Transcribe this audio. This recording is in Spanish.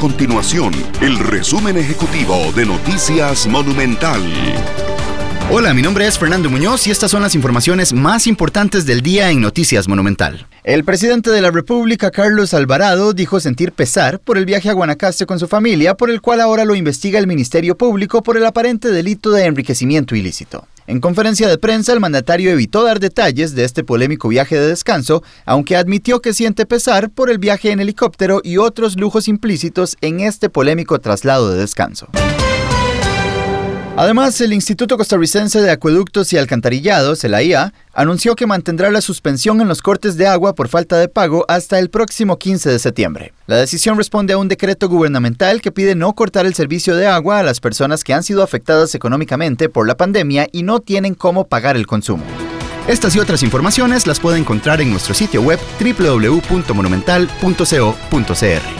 continuación el resumen ejecutivo de Noticias Monumental. Hola, mi nombre es Fernando Muñoz y estas son las informaciones más importantes del día en Noticias Monumental. El presidente de la República, Carlos Alvarado, dijo sentir pesar por el viaje a Guanacaste con su familia, por el cual ahora lo investiga el Ministerio Público por el aparente delito de enriquecimiento ilícito. En conferencia de prensa, el mandatario evitó dar detalles de este polémico viaje de descanso, aunque admitió que siente pesar por el viaje en helicóptero y otros lujos implícitos en este polémico traslado de descanso. Además, el Instituto Costarricense de Acueductos y Alcantarillados, el AIA, anunció que mantendrá la suspensión en los cortes de agua por falta de pago hasta el próximo 15 de septiembre. La decisión responde a un decreto gubernamental que pide no cortar el servicio de agua a las personas que han sido afectadas económicamente por la pandemia y no tienen cómo pagar el consumo. Estas y otras informaciones las puede encontrar en nuestro sitio web www.monumental.co.cr.